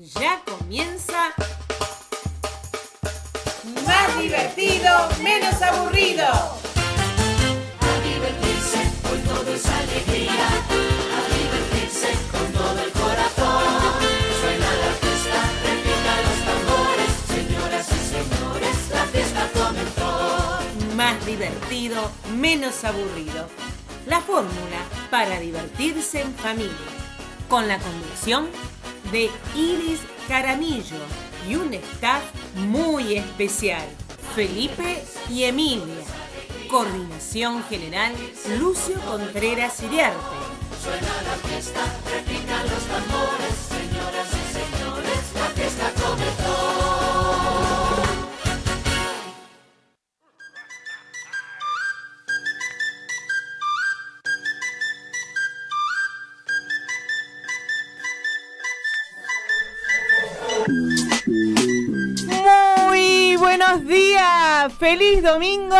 Ya comienza más divertido, menos aburrido. A divertirse, hoy todo es alegría. A divertirse con todo el corazón. Suena la fiesta, repican los tambores. Señoras y señores, la fiesta comenzó. Más divertido, menos aburrido. La fórmula para divertirse en familia. Con la conducción de Iris Caramillo y un staff muy especial. Felipe y Emilia. Coordinación general Lucio Contreras Iriarte. Suena la fiesta, los tambores. Feliz domingo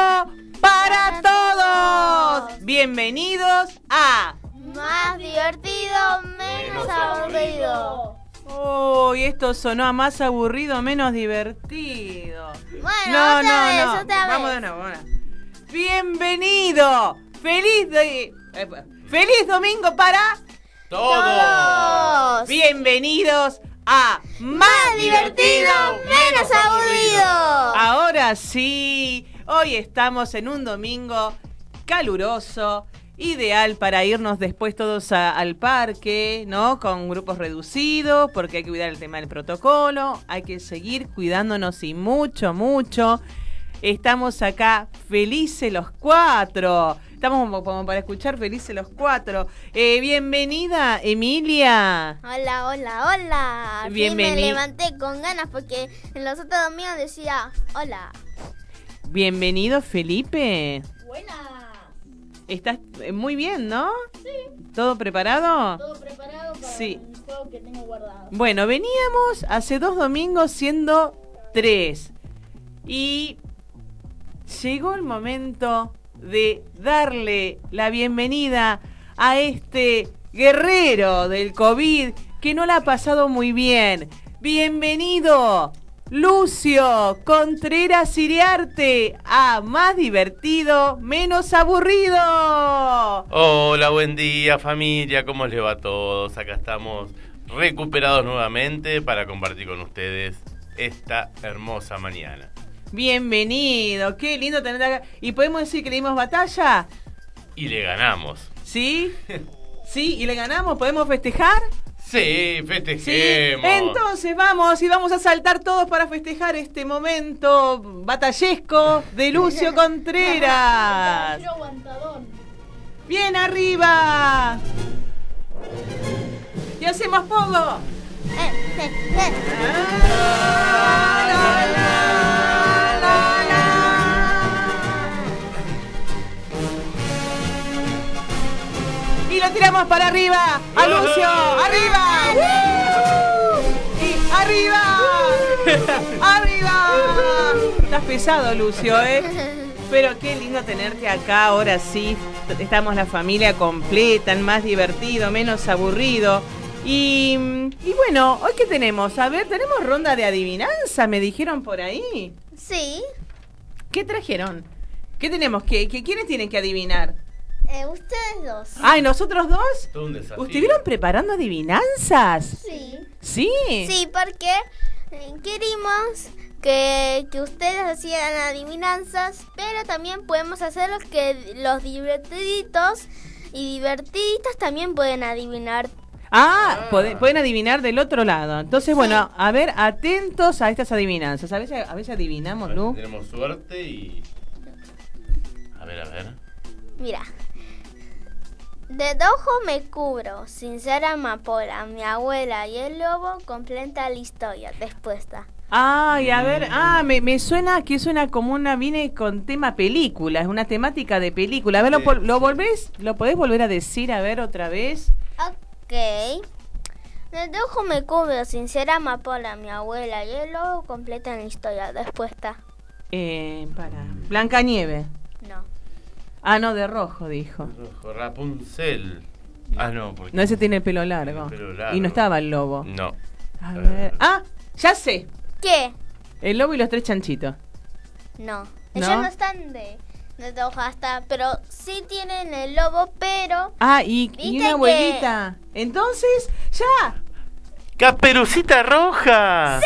para todos. Bienvenidos a... Más divertido, menos aburrido. Uy, esto sonó a más aburrido, menos divertido. Bueno, otra vez, otra Vamos vez. de nuevo, ahora. Bienvenido. Feliz de- eh, Feliz domingo para Todos. Bienvenidos a Más divertido, menos aburrido. Ahora sí, hoy estamos en un domingo caluroso, ideal para irnos después todos a- al parque, ¿no? Con grupos reducidos, porque hay que cuidar el tema del protocolo, hay que seguir cuidándonos y mucho, mucho. Estamos acá felices los cuatro. Estamos como, como para escuchar felices los cuatro. Eh, bienvenida, Emilia. Hola, hola, hola. Fin me levanté con ganas porque en los otros domingos decía hola. Bienvenido, Felipe. Buena. Estás eh, muy bien, ¿no? Sí. ¿Todo preparado? Todo preparado para Sí. el juego que tengo guardado. Bueno, veníamos hace dos domingos siendo tres. Y llegó el momento de darle la bienvenida a este guerrero del COVID que no la ha pasado muy bien. Bienvenido, Lucio Contreras Iriarte, a Más Divertido, Menos Aburrido. Hola, buen día familia, ¿cómo les va a todos? Acá estamos recuperados nuevamente para compartir con ustedes esta hermosa mañana. Bienvenido, qué lindo tenerte acá. ¿Y podemos decir que le dimos batalla? Y le ganamos. ¿Sí? ¿Sí? ¿Y le ganamos? ¿Podemos festejar? Sí, Sí. festejemos. Entonces vamos y vamos a saltar todos para festejar este momento batallesco de Lucio Contreras. aguantadón. Bien arriba. Y hacemos pogo. Eh, eh, eh. La, la, la. Y lo tiramos para arriba. A Lucio. Arriba. Arriba. Arriba. Estás pesado, Lucio, ¿eh? Pero qué lindo tenerte acá. Ahora sí, estamos la familia completa, más divertido, menos aburrido. Y, y bueno, ¿hoy qué tenemos? A ver, tenemos ronda de adivinanza, me dijeron por ahí. Sí. ¿Qué trajeron? ¿Qué tenemos? ¿Qué, qué, ¿Quiénes tienen que adivinar? Eh, ustedes dos. Ay, ¿nosotros dos? Todo un desafío. ¿Estuvieron preparando adivinanzas? Sí. Sí. Sí, porque eh, queríamos que, que ustedes hacían adivinanzas, pero también podemos hacer los que los divertiditos y divertiditas también pueden adivinar. Ah, pueden adivinar del otro lado. Entonces, bueno, a ver, atentos a estas adivinanzas. A veces, a veces adivinamos, A ver ¿no? Tenemos suerte y. A ver, a ver. Mira. De ojo me cubro, sin ser amapola, mi abuela y el lobo completan la historia. Respuesta. Ay, a ver, ah, me, me suena que suena como una, viene con tema película, es una temática de película. A ver, ¿lo, Sí, lo sí. volvés? ¿Lo podés volver a decir, a ver, otra vez? Ok. De ojo me cubro, sin ser amapola, mi abuela y el lobo completan la historia. Respuesta. Eh, para. Blanca Nieve. No. Ah, no, de rojo, dijo. Rojo, Rapunzel. Ah, no, porque... No, ese tiene el pelo largo. El pelo largo. Y no estaba el lobo. No. A ver. Ah, ya sé. ¿Qué? El lobo y los tres chanchitos. No. ¿No? Ellos no están de, de hojasta, pero sí tienen el lobo, pero Ah, y, y ¿Viste una que- abuelita. Entonces, ya. ¡Caperucita roja!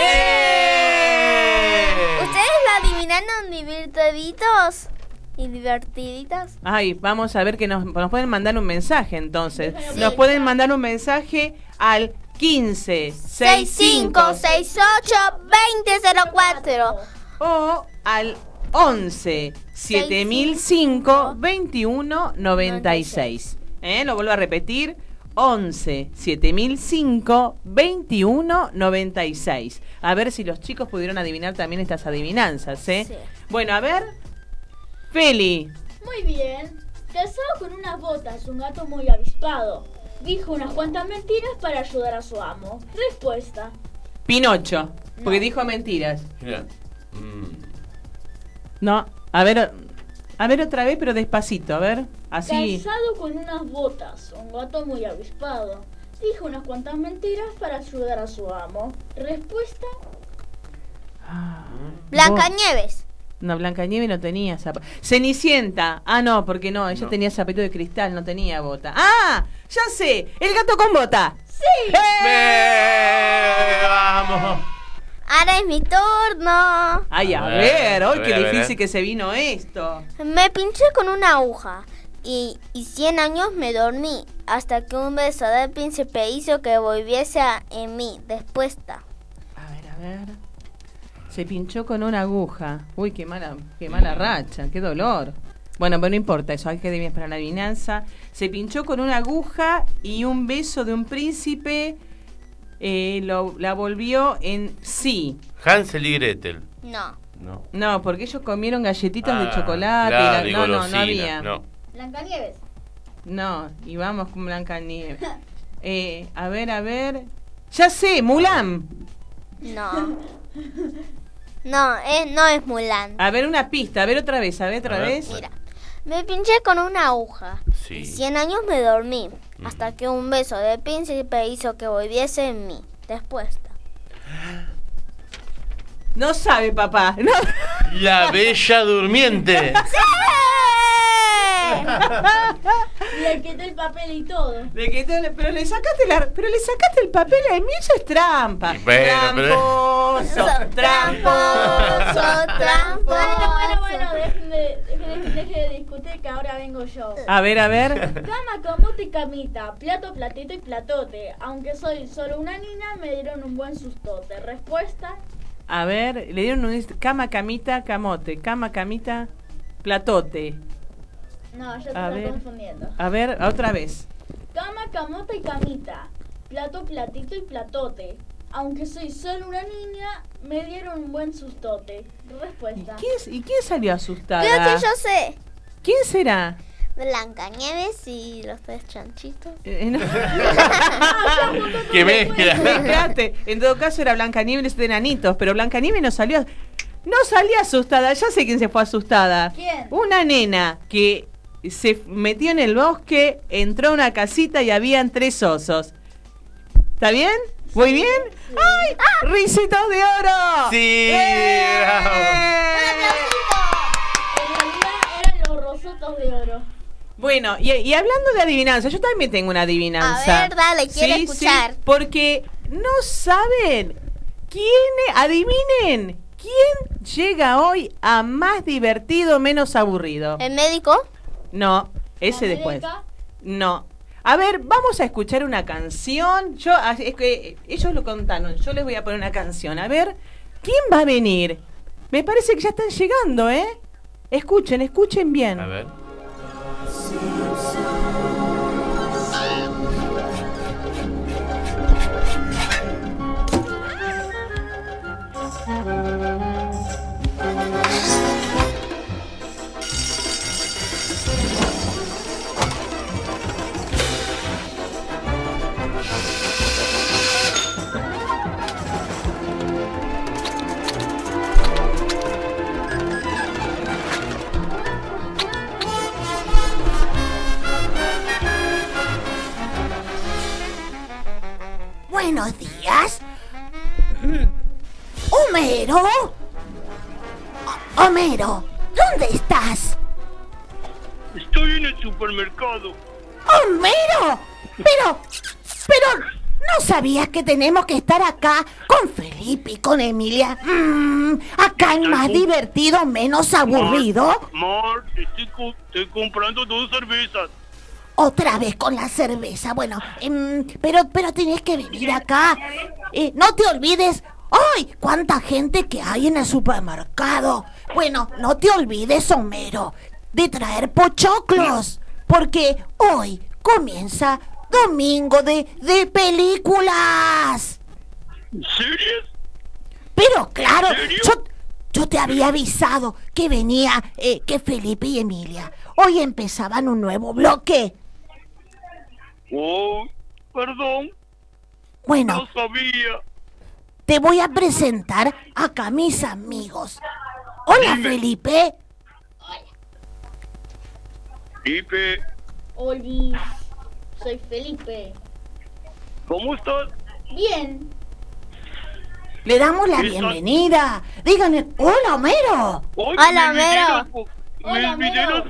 ¡Eh! ¿Ustedes lo adivinaron divertiditos? ¿Y divertiditas? Ay, vamos a ver que nos, nos pueden mandar un mensaje entonces. Sí. Nos pueden mandar un mensaje al 15 65 6568 2004 o al 11 7005 21 96. ¿Eh? Lo vuelvo a repetir. 11 7005 21 96. A ver si los chicos pudieron adivinar también estas adivinanzas, ¿eh? Sí. Bueno, a ver. Feli. Muy bien. Casado con unas botas, un gato muy avispado. Dijo unas cuantas mentiras para ayudar a su amo. Respuesta. Pinocho. Porque No. dijo mentiras. Mira. Mm. No, a ver, a ver otra vez, pero despacito, a ver, así. Casado con unas botas, un gato muy avispado. Dijo unas cuantas mentiras para ayudar a su amo. Respuesta. Ah, Blancanieves. No, Blancanieves no tenía zapato. Cenicienta. Ah, no, porque no, ella No. tenía zapato de cristal, no tenía bota. Ah, ya sé, el gato con bota. Sí. ¡Eh! ¡Vamos! Ahora es mi turno. Ay, a A ver, ver, hoy a qué ver, a ver. difícil que se vino esto. Me pinché con una aguja y, y 100 años me dormí hasta que un beso del príncipe hizo que volviese a- en mí. Respuesta. A ver, a ver. Se pinchó con una aguja. Uy, qué mala, qué mala racha, qué dolor. Bueno, pero no importa, eso hay que adivinar para la adivinanza. Se pinchó con una aguja y un beso de un príncipe eh, lo- la volvió en sí. Hansel y Gretel. No. No. No, porque ellos comieron galletitas de Ah, chocolate. y claro, la- y no, no, no había. No. Blancanieves. No, y vamos con Blanca Nieves. Eh, a ver, a ver. Ya sé, Mulan. No. No, es, no es Mulan. A ver una pista, a ver otra vez, a ver otra A ver. vez. Mira. Me pinché con una aguja. Sí. Y 100 años me dormí. Hasta que un beso del príncipe hizo que volviese en mí. Respuesta. No sabe, papá. No. La Bella Durmiente. Le quité el papel y todo. Le quitó el- pero le sacaste la, pero le sacaste el papel a mí, eso es trampa. Bueno, pero- tramposo, tramposo, tramposo. Bueno, bueno, bueno, dejen de discutir que ahora vengo yo. A ver, a ver. Cama, camote y camita, plato, platito y platote. Aunque soy solo una niña, me dieron un buen sustote. Respuesta, A ver, le dieron un cama, camita, camote, cama, camita, platote. No, ya te A estoy ver. confundiendo. A ver, otra vez. Cama, camote y camita, plato, platito y platote. Aunque soy solo una niña, me dieron un buen sustote. ¿Y Respuesta. quién, ¿y quién salió asustada? Creo que yo sé. ¿Quién será? Blancanieves y los tres chanchitos. Eh, no. ¡Qué mezcla! Espérate, en todo caso era Blancanieves de enanitos, pero Blancanieves no salió. No salía asustada, ya sé quién se fue asustada. ¿Quién? Una nena que se metió en el bosque, entró a una casita y habían tres osos. ¿Está bien? ¿Muy bien? ¡Ay! ¡Risitos de oro! Sí, ¡Eh! En realidad eran los rosotos de oro. Bueno, y, y hablando de adivinanza, yo también tengo una adivinanza. A ver, dale, quiero Sí, escuchar. sí, porque no saben quién, adivinen, quién llega hoy a más divertido, menos aburrido. ¿El médico? No, ese después. No. A ver, vamos a escuchar una canción. Yo, ah, es que ellos lo contaron. Yo les voy a poner una canción. A ver, ¿quién va a venir? Me parece que ya están llegando, ¿eh? Escuchen, escuchen bien. A ver. Buenos días. Mm. Homero. Homero, ¿dónde estás? Estoy en el supermercado. Homero. Pero, pero, ¿no sabías que tenemos que estar acá con Felipe y con Emilia? Mm, acá es más divertido, menos aburrido. Mar, estoy, co- estoy comprando dos cervezas. Otra vez con la cerveza. Bueno, em, pero, pero tenés que venir acá. Eh, no te olvides. ¡Ay! ¡Cuánta gente que hay en el supermercado! Bueno, no te olvides, Homero, de traer pochoclos. Porque hoy comienza Domingo de, de Películas. ¿Series? Pero claro, yo, yo te había avisado que venía, eh, que Felipe y Emilia hoy empezaban un nuevo bloque. Oh, perdón, Bueno, no sabía. Te voy a presentar acá a mis amigos. Hola, Dime. Felipe. Felipe, Oli, soy Felipe. ¿cómo estás? Bien, Le damos la bienvenida. Díganle, hola, Homero. Hola, Homero. Hola, Homero.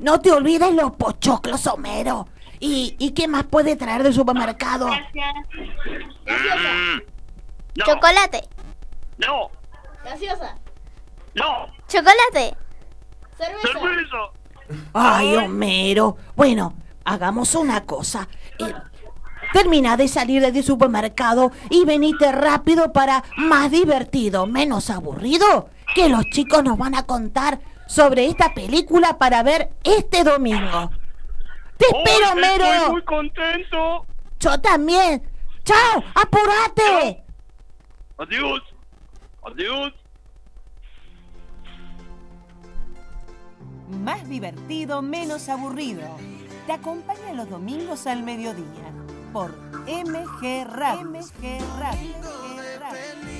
No te olvides los pochoclos, Homero. ¿Y, y qué más puede traer del supermercado? gaseosa, Mm. No, Chocolate. no, gaseosa, no, Chocolate. cerveza. cerveza. Ay, Homero. Bueno, hagamos una cosa. Eh, termina de salir del supermercado y venite rápido para más divertido, menos aburrido, que los chicos nos van a contar sobre esta película para ver este domingo. Te espero, Hoy Estoy muy contento. Yo también. ¡Chao! ¡Apúrate! Adiós. Adiós. Más divertido, menos aburrido. Te acompaña los domingos al mediodía por MG Radio. MG Radio. MG Radio.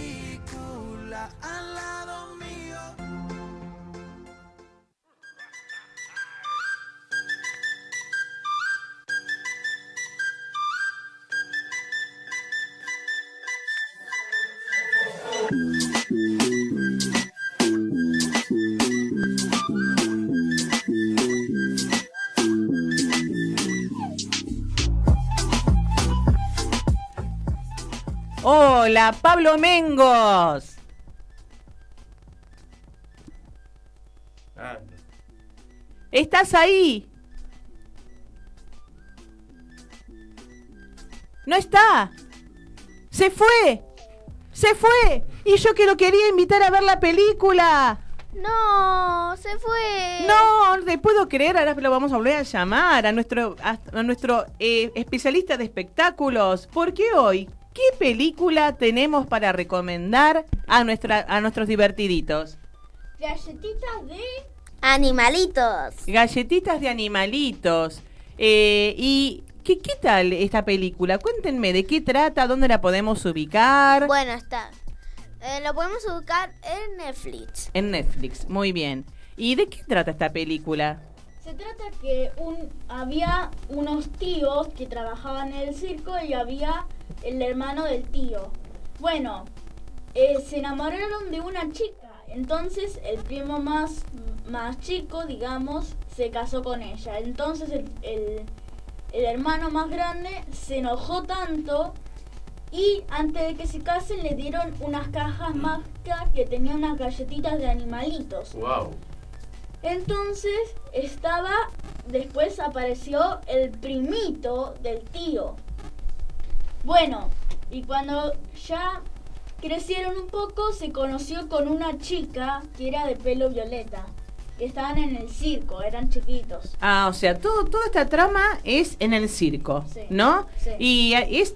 Hola, Pablo Mengos. Ah, ¿Estás ahí? No está. Se fue. Se fue. Y yo que lo quería invitar a ver la película. No, se fue. No, le puedo creer, ahora lo vamos a volver a llamar a nuestro, a, a nuestro eh, especialista de espectáculos. Porque hoy, ¿qué película tenemos para recomendar a, nuestra, a nuestros divertiditos? Galletitas de Animalitos. Galletitas de animalitos. Eh, ¿Y qué, qué tal esta película? Cuéntenme de qué trata, dónde la podemos ubicar. Bueno, está. Eh, lo podemos ubicar en Netflix. En Netflix, muy bien. ¿Y de qué trata esta película? Se trata que un, había unos tíos que trabajaban en el circo y había el hermano del tío. Bueno, eh, se enamoraron de una chica. Entonces el primo más, más chico, digamos, se casó con ella. Entonces el, el- el hermano más grande se enojó tanto y antes de que se casen le dieron unas cajas mágicas que tenían unas galletitas de animalitos. wow. Entonces estaba, después apareció el primito del tío. Bueno, y cuando ya crecieron un poco, se conoció con una chica que era de pelo violeta. Que estaban en el circo, eran chiquitos. Ah, o sea, todo, toda esta trama es en el circo, Sí. ¿no? Sí. Y es,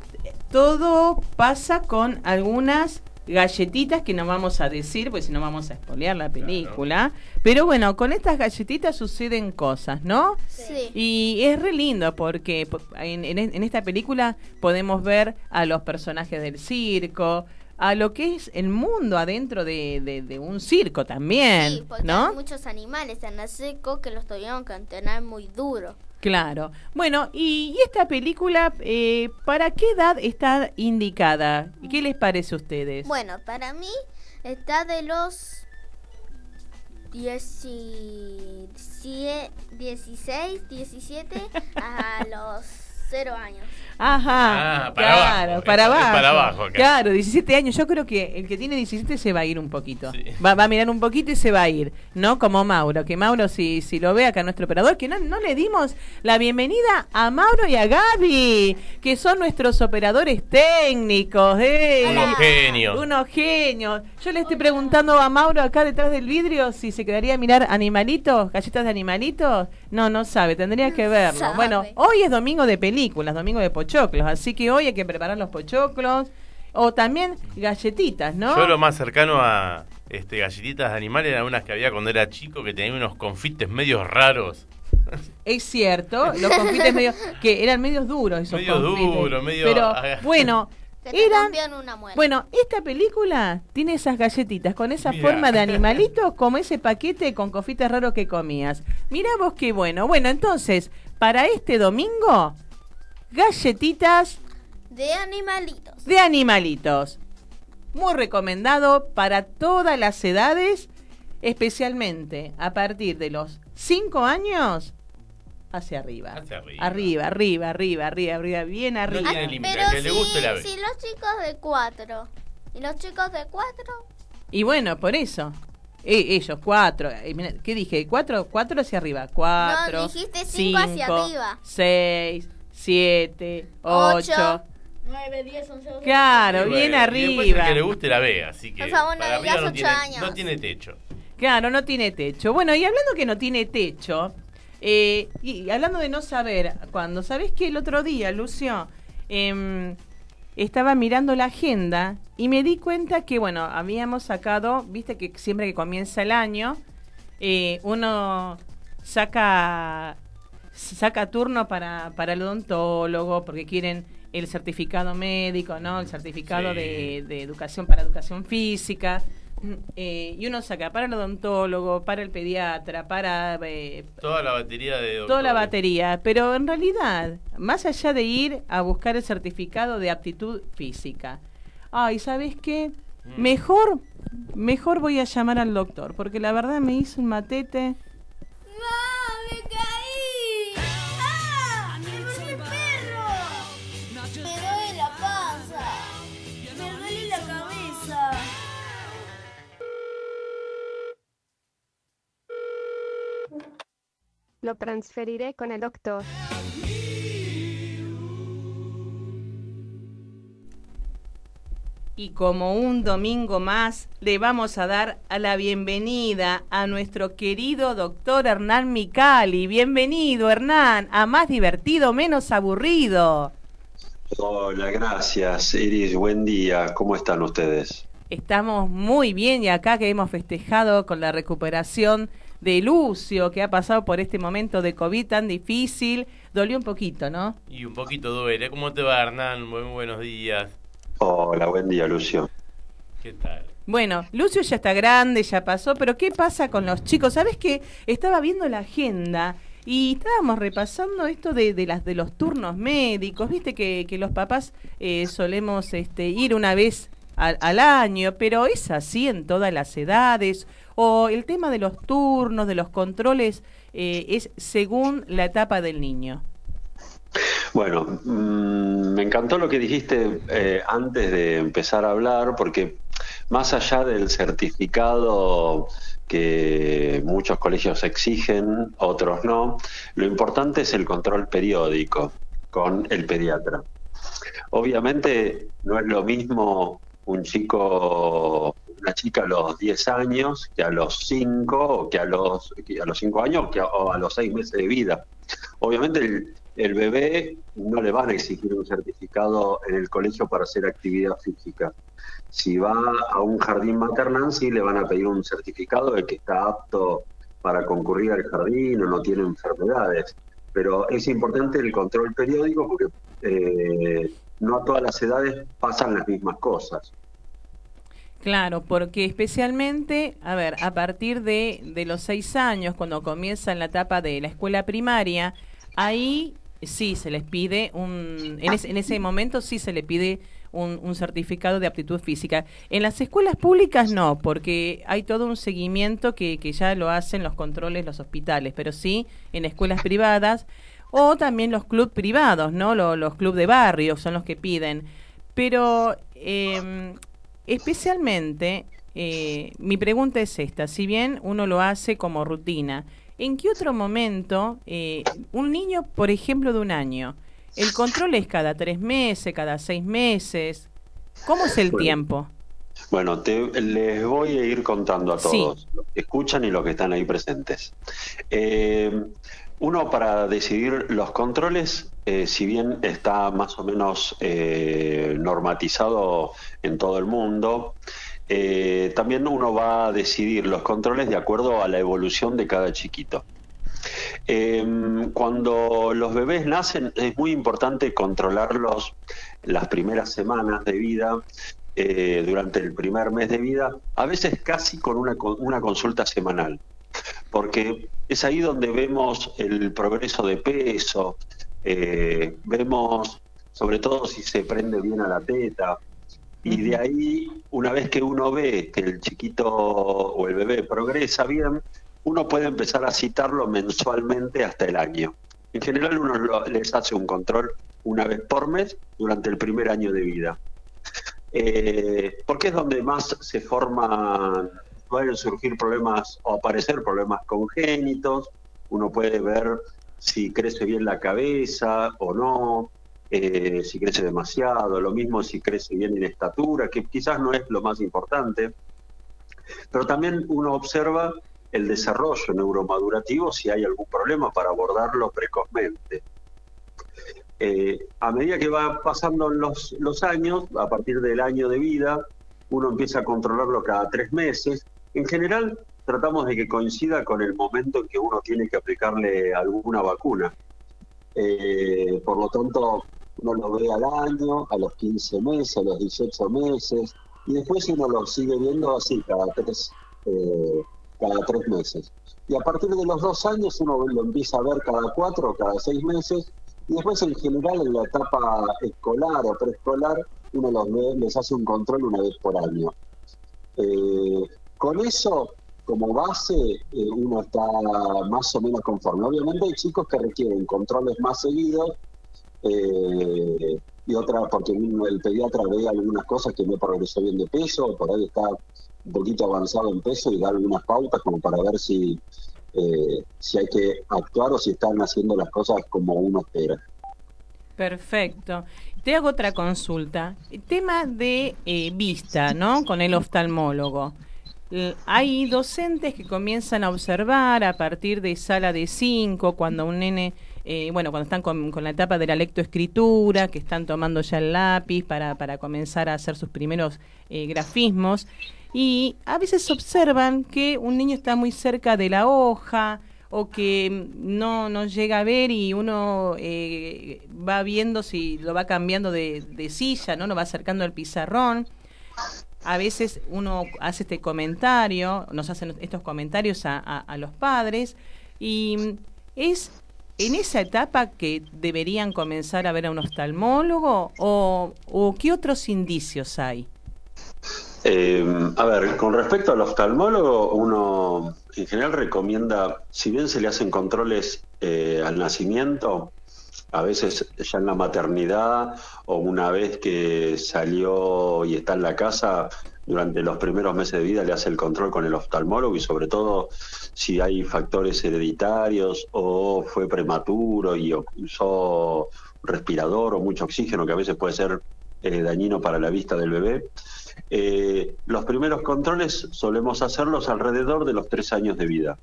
todo pasa con algunas galletitas que no vamos a decir, pues si no vamos a espolear la película. Pero bueno, con estas galletitas suceden cosas, ¿no? Sí. Y es re lindo porque po- en, en- en esta película podemos ver a los personajes del circo, a lo que es el mundo adentro de, de- de un circo Sí, también, porque ¿no? hay muchos animales en el circo que los tuvieron que entrenar muy duro. Claro. Bueno, y, esta película, eh, ¿para qué edad está indicada? ¿Qué les parece a ustedes? Bueno, para mí está de los 10 y- cie- 16, 17 a los 0 años. Ajá, Ah, para claro, abajo, para es abajo. para abajo acá. Claro, 17 años. Yo creo que el que tiene 17 se va a ir un poquito. Sí. Va, va a mirar un poquito y se va a ir, ¿no? Como Mauro, que Mauro, si, si lo ve acá nuestro operador, que no, no le dimos la bienvenida a Mauro y a Gaby, que son nuestros operadores técnicos. ¡eh! Unos genios. Unos genios. Yo le estoy preguntando a Mauro acá detrás del vidrio si se quedaría a mirar animalitos, galletas de animalitos. No, no sabe, tendría que verlo. sabe. Bueno, hoy es domingo de películas, domingo de pochoclos, así que hoy hay que preparar los pochoclos o también galletitas, ¿no? Yo lo más cercano a este galletitas de animales eran unas que había cuando era chico que tenían unos confites medios raros. Es cierto, los confites medio que eran medios duros esos Medio confites. duro, medio- Pero bueno, Que te eran rompían una muela. Bueno, esta película tiene esas galletitas con esa Mirá. forma de animalitos como ese paquete con confites raros que comías. Mirá vos qué bueno. Bueno, entonces, para este domingo, galletitas De animalitos. de animalitos. Muy recomendado para todas las edades, especialmente a partir de los 5 años hacia arriba. Hacia arriba. Arriba, arriba, arriba, arriba, arriba, bien arriba. tiene límite, Pero que le guste la si, si los chicos de 4 y los chicos de 4, Y bueno, por eso. E- ellos, cuatro. eh, mira, ¿Qué dije? Cuatro, cuatro hacia arriba. Cuatro. No, dijiste cinco hacia arriba. Seis, siete, Ocho. ocho. 9, 10, 11, 12. Claro, Y bueno, bien arriba. que le guste la ve, así que Por favor, no digas no tiene, años. no tiene techo. Claro, no tiene techo. Bueno, y hablando que no tiene techo, eh, y hablando de no saber, cuando, ¿sabés que el otro día, Lucio, em, estaba mirando la agenda y me di cuenta que, bueno, habíamos sacado, viste que siempre que comienza el año, eh, uno saca saca turno para, para el odontólogo porque quieren el certificado médico, ¿no? El certificado Sí. de, de educación para educación física. Eh, y uno saca para el odontólogo, para el pediatra, para eh, Toda la batería de toda la batería. Pero en realidad, más allá de ir a buscar el certificado de aptitud física, ay, ¿sabes qué? Mm. Mejor, mejor voy a llamar al doctor, porque la verdad me hizo un matete. Lo transferiré con el doctor. Y como un domingo más, le vamos a dar a la bienvenida a nuestro querido doctor Hernán Micali. Bienvenido, Hernán, a más divertido, menos aburrido. Hola, gracias, Iris. Buen día. ¿Cómo están ustedes? Estamos muy bien y acá que hemos festejado con la recuperación de Lucio, que ha pasado por este momento de COVID tan difícil. Dolió un poquito, ¿no? Y un poquito duele. ¿Cómo te va, Hernán? Muy buenos días. Hola, buen día, Lucio. ¿Qué tal? Bueno, Lucio ya está grande, ya pasó, pero ¿qué pasa con los chicos? ¿Sabes qué? Estaba viendo la agenda y estábamos repasando esto de, de las de los turnos médicos. Viste que, que los papás eh, solemos este, ir una vez al, año, pero es así en todas las edades. O el tema de los turnos, de los controles, eh, es según la etapa del niño. Bueno, mm, me encantó lo que dijiste eh, antes de empezar a hablar, porque más allá del certificado que muchos colegios exigen, otros no, lo importante es el control periódico con el pediatra. Obviamente no es lo mismo un chico, una chica a los 10 años que a los 5 o que a los, que a los 5 años que a- o a los 6 meses de vida. Obviamente el, el bebé no le van a exigir un certificado en el colegio para hacer actividad física. Si va a un jardín maternal, sí le van a pedir un certificado de que está apto para concurrir al jardín o no tiene enfermedades. Pero es importante el control periódico porque eh, no a todas las edades pasan las mismas cosas. Claro, porque especialmente, a ver, a partir de, de los seis años, cuando comienza en la etapa de la escuela primaria, ahí sí se les pide un, en, ese- en ese momento sí se le pide un, un certificado de aptitud física. En las escuelas públicas no, porque hay todo un seguimiento que, que ya lo hacen los controles, los hospitales, pero sí en escuelas privadas o también los clubes privados, ¿no? Lo- los clubes de barrio son los que piden. Pero eh, especialmente, eh, mi pregunta es esta, si bien uno lo hace como rutina, ¿en qué otro momento eh, un niño, por ejemplo, de un año, el control es cada tres meses, cada seis meses? ¿Cómo es el Bueno. tiempo? Bueno, te, les voy a ir contando a Sí. todos, los que escuchan y los que están ahí presentes. Eh, uno para decidir los controles, eh, si bien está más o menos eh, normatizado en todo el mundo, eh, también uno va a decidir los controles de acuerdo a la evolución de cada chiquito. Eh, cuando los bebés nacen es muy importante controlarlos las primeras semanas de vida, durante el primer mes de vida, a veces casi con una consulta semanal, porque es ahí donde vemos el progreso de peso, eh, vemos sobre todo si se prende bien a la teta, y de ahí, una vez que uno ve que el chiquito o el bebé progresa bien, uno puede empezar a citarlo mensualmente hasta el año. En general uno lo- les hace un control una vez por mes durante el primer año de vida. Eh, porque es donde más se forman, pueden surgir problemas o aparecer problemas congénitos, uno puede ver si crece bien la cabeza o no, eh, si crece demasiado, lo mismo si crece bien en estatura, que quizás no es lo más importante, pero también uno observa el desarrollo neuromadurativo si hay algún problema para abordarlo precozmente. Eh, a medida que va pasando los, los años, a partir del año de vida, uno empieza a controlarlo cada tres meses. En general, tratamos de que coincida con el momento en que uno tiene que aplicarle alguna vacuna. Eh, por lo tanto, uno lo ve al año, a los 15 meses, a los 18 meses, y después uno lo sigue viendo así cada tres, eh, cada tres meses. Y a partir de los dos años uno lo empieza a ver cada cuatro o cada seis meses, y después en general en la etapa escolar o preescolar uno los ve, les hace un control una vez por año. Eh, con eso, como base, eh, uno está más o menos conforme. Obviamente hay chicos que requieren controles más seguidos eh, y otra porque el pediatra ve algunas cosas que no progresó bien de peso, por ahí está un poquito avanzado en peso y da algunas pautas como para ver si, eh, si hay que actuar o si están haciendo las cosas como uno espera. Perfecto. Te hago otra consulta. El tema de vista, ¿no? Con el oftalmólogo. L- Hay docentes que comienzan a observar a partir de sala de 5, cuando un nene, eh, bueno, cuando están con, con la etapa de la lectoescritura, que están tomando ya el lápiz para, para comenzar a hacer sus primeros eh, grafismos. Y a veces observan que un niño está muy cerca de la hoja, o que no, no llega a ver y uno eh, va viendo si lo va cambiando de, de silla, ¿no? Lo va acercando al pizarrón. A veces uno hace este comentario, nos hacen estos comentarios a, los padres y es en esa etapa que deberían comenzar a ver a un oftalmólogo o, o qué otros indicios hay. Eh, a ver, con respecto al oftalmólogo, uno en general recomienda, si bien se le hacen controles eh, al nacimiento, a veces ya en la maternidad o una vez que salió y está en la casa, durante los primeros meses de vida le hace el control con el oftalmólogo y sobre todo si hay factores hereditarios o fue prematuro y usó respirador o mucho oxígeno que a veces puede ser eh, dañino para la vista del bebé. Eh, los primeros controles solemos hacerlos alrededor de los tres años de vida.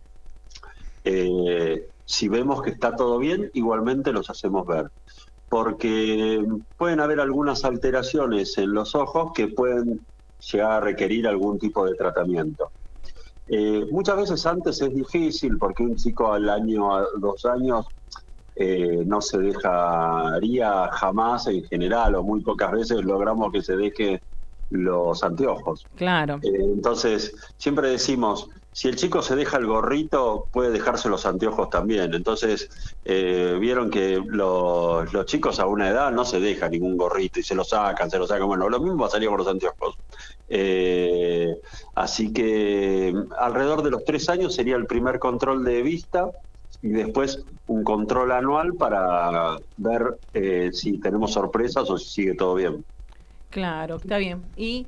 Eh, si vemos que está todo bien, igualmente los hacemos ver, porque pueden haber algunas alteraciones en los ojos que pueden llegar a requerir algún tipo de tratamiento. Eh, muchas veces antes es difícil porque un chico al año, a dos años, eh, no se dejaría jamás en general, o muy pocas veces logramos que se deje los anteojos. Claro. Eh, entonces, siempre decimos, si el chico se deja el gorrito, puede dejarse los anteojos también. Entonces, eh, vieron que los, chicos a una edad no se dejan ningún gorrito y se lo sacan, se lo sacan. Bueno, lo mismo pasaría con los anteojos. Eh, así que alrededor de los tres años sería el primer control de vista y después un control anual para ver eh, si tenemos sorpresas o si sigue todo bien. Claro, está bien. Y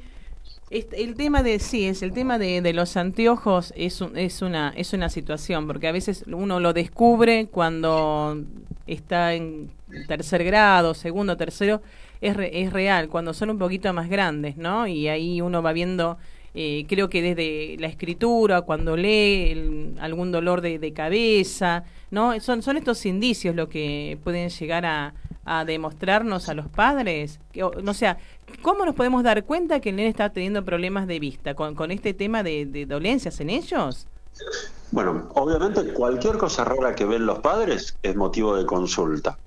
el tema de sí, es el tema de, de los anteojos es, un- es una es una situación porque a veces uno lo descubre cuando está en tercer grado, segundo, tercero, es, re- es real, cuando son un poquito más grandes, ¿no? Y ahí uno va viendo, eh, creo que desde la escritura, cuando lee el- algún dolor de, de cabeza, ¿no? Son, son estos indicios lo que pueden llegar a, a demostrarnos a los padres. Que, o, sea, ¿cómo nos podemos dar cuenta que el nene está teniendo problemas de vista con, con este tema de, de dolencias en ellos? Bueno, obviamente cualquier cosa rara que ven los padres es motivo de consulta,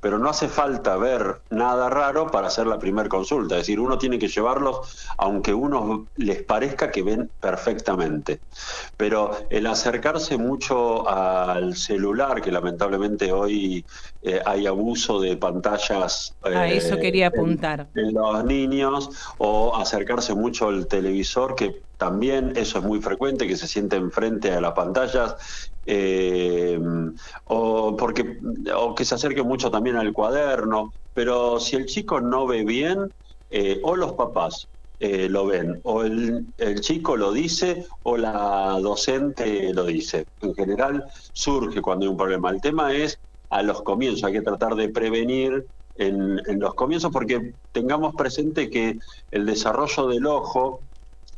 pero no hace falta ver nada raro para hacer la primera consulta. Es decir, uno tiene que llevarlos aunque uno les parezca que ven perfectamente. Pero el acercarse mucho al celular, que lamentablemente hoy eh, hay abuso de pantallas. A eh, eso quería en- apuntar. en los niños o acercarse mucho al televisor, que también eso es muy frecuente, que se sienten frente a las pantallas, eh, o, porque, o que se acerque mucho también al cuaderno, pero si el chico no ve bien, eh, o los papás eh, lo ven, o el, el chico lo dice, o la docente lo dice. En general surge cuando hay un problema. El tema es a los comienzos, hay que tratar de prevenir en, en los comienzos porque tengamos presente que el desarrollo del ojo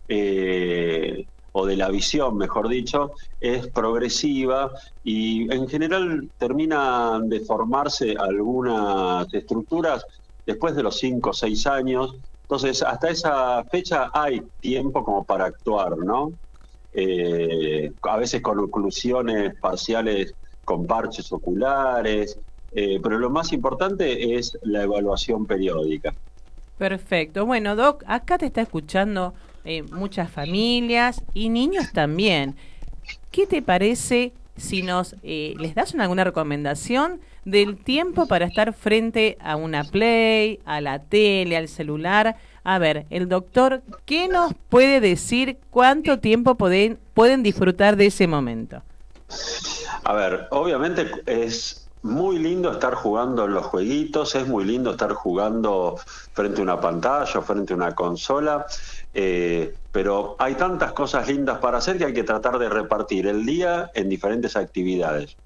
eh, o de la visión, mejor dicho, es progresiva y en general terminan de formarse algunas estructuras después de los 5 o 6 años. Entonces, hasta esa fecha hay tiempo como para actuar, ¿no? Eh, a veces con oclusiones parciales con parches oculares, eh, pero lo más importante es la evaluación periódica. Perfecto. Bueno, Doc, acá te está escuchando eh, muchas familias y niños también. ¿Qué te parece si nos eh, les das una, alguna recomendación del tiempo para estar frente a una play, a la tele, al celular? A ver, el doctor, ¿qué nos puede decir cuánto tiempo pueden, disfrutar de ese momento? A ver, obviamente es muy lindo estar jugando los jueguitos, es muy lindo estar jugando frente a una pantalla o frente a una consola, eh, pero hay tantas cosas lindas para hacer que hay que tratar de repartir el día en diferentes actividades.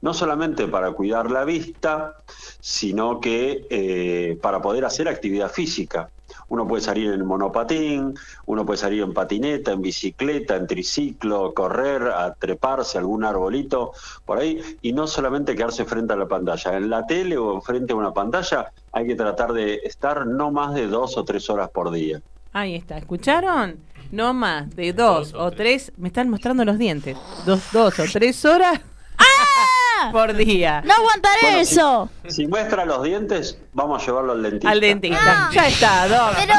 No solamente para cuidar la vista, sino que eh, para poder hacer actividad física. Uno puede salir en monopatín, uno puede salir en patineta, en bicicleta, en triciclo, correr, a algún arbolito por ahí y no solamente quedarse frente a la pantalla. En la tele o frente a una pantalla hay que tratar de estar no más de dos o tres horas por día. Ahí está, ¿escucharon? No más de dos, o tres. me están mostrando los dientes, dos, dos o tres horas por día. ¡No aguantaré Bueno, eso! Si muestra los dientes, vamos a llevarlo al dentista. Al dentista. Ya está, Doc. Pero,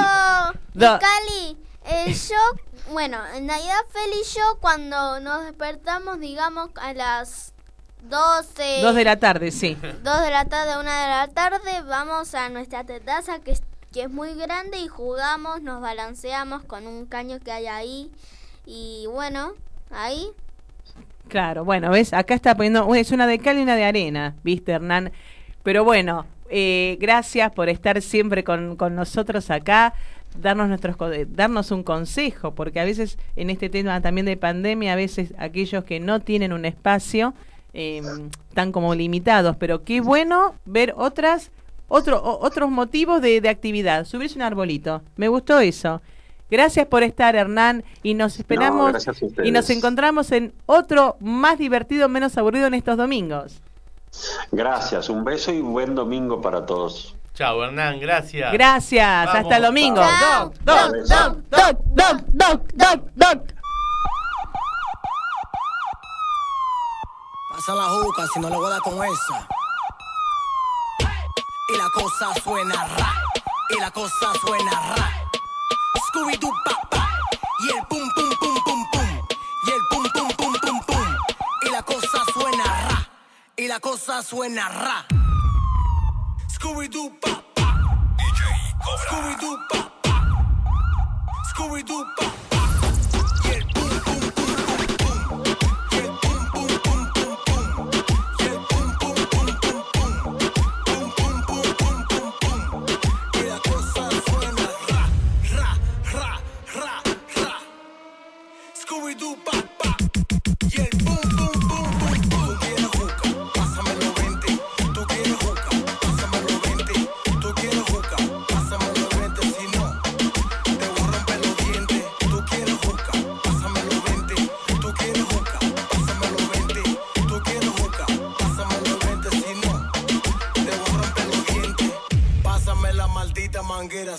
Do- Cali, eh, yo, bueno, en Navidad Feli y yo, cuando nos despertamos, digamos, a las 12, Dos de la tarde, sí. 2 de la tarde, 1 de la tarde, vamos a nuestra terraza que es, que es muy grande y jugamos, nos balanceamos con un caño que hay ahí. Y bueno, ahí. Claro, bueno, ves, acá está poniendo, es una de cal y una de arena, ¿viste, Hernán? Pero bueno, eh, gracias por estar siempre con, con nosotros acá, darnos nuestros darnos un consejo, porque a veces en este tema también de pandemia, a veces aquellos que no tienen un espacio eh, están como limitados, pero qué bueno ver otras otro, o- otros motivos de, de actividad, subirse un arbolito, me gustó eso. Gracias por estar, Hernán, y nos esperamos y nos encontramos en otro más divertido, menos aburrido en estos domingos. Gracias, un beso y buen domingo para todos. Chao, Hernán, gracias. Gracias, Vamos. hasta el domingo. Doc, doc, doc, doc, doc, doc, doc. Pasa la juca si no le voy a dar con esa y la cosa suena ra, y la cosa suena ra. Scooby Doo papá y el pum pum pum pum pum y el pum pum pum pum pum y la cosa suena ra, y la cosa suena ra. Scooby Doo papá, DJ Cobra. Scooby Doo papá, Scooby Doo.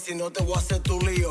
Si no te voy a hacer tu lío.